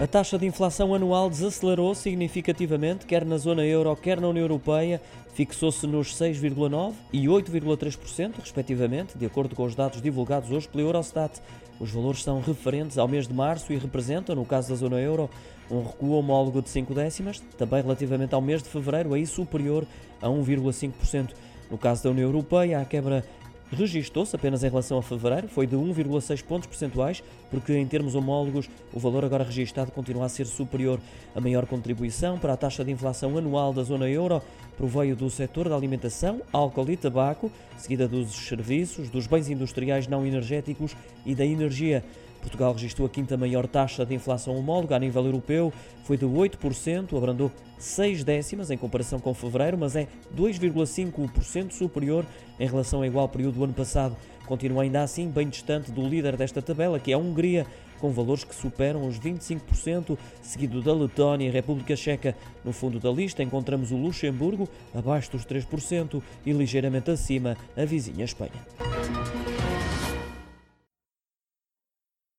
A taxa de inflação anual desacelerou significativamente, quer na zona euro, quer na União Europeia, fixou-se nos 6,9% e 8,3%, respectivamente, de acordo com os dados divulgados hoje pela Eurostat. Os valores são referentes ao mês de março e representam, no caso da zona euro, um recuo homólogo de 5 décimas, também relativamente ao mês de fevereiro, aí superior a 1,5%. No caso da União Europeia, a quebra registou-se apenas em relação a fevereiro, foi de 1,6 pontos percentuais, porque em termos homólogos o valor agora registado continua a ser superior. A maior contribuição para a taxa de inflação anual da zona euro proveio do setor da alimentação, álcool e tabaco, seguida dos serviços, dos bens industriais não energéticos e da energia. Portugal registrou a quinta maior taxa de inflação homóloga a nível europeu, foi de 8%, abrandou 6 décimas em comparação com fevereiro, mas é 2,5% superior em relação ao igual período do ano passado. Continua ainda assim bem distante do líder desta tabela, que é a Hungria, com valores que superam os 25%, seguido da Letónia e República Checa. No fundo da lista encontramos o Luxemburgo, abaixo dos 3%, e ligeiramente acima a vizinha Espanha.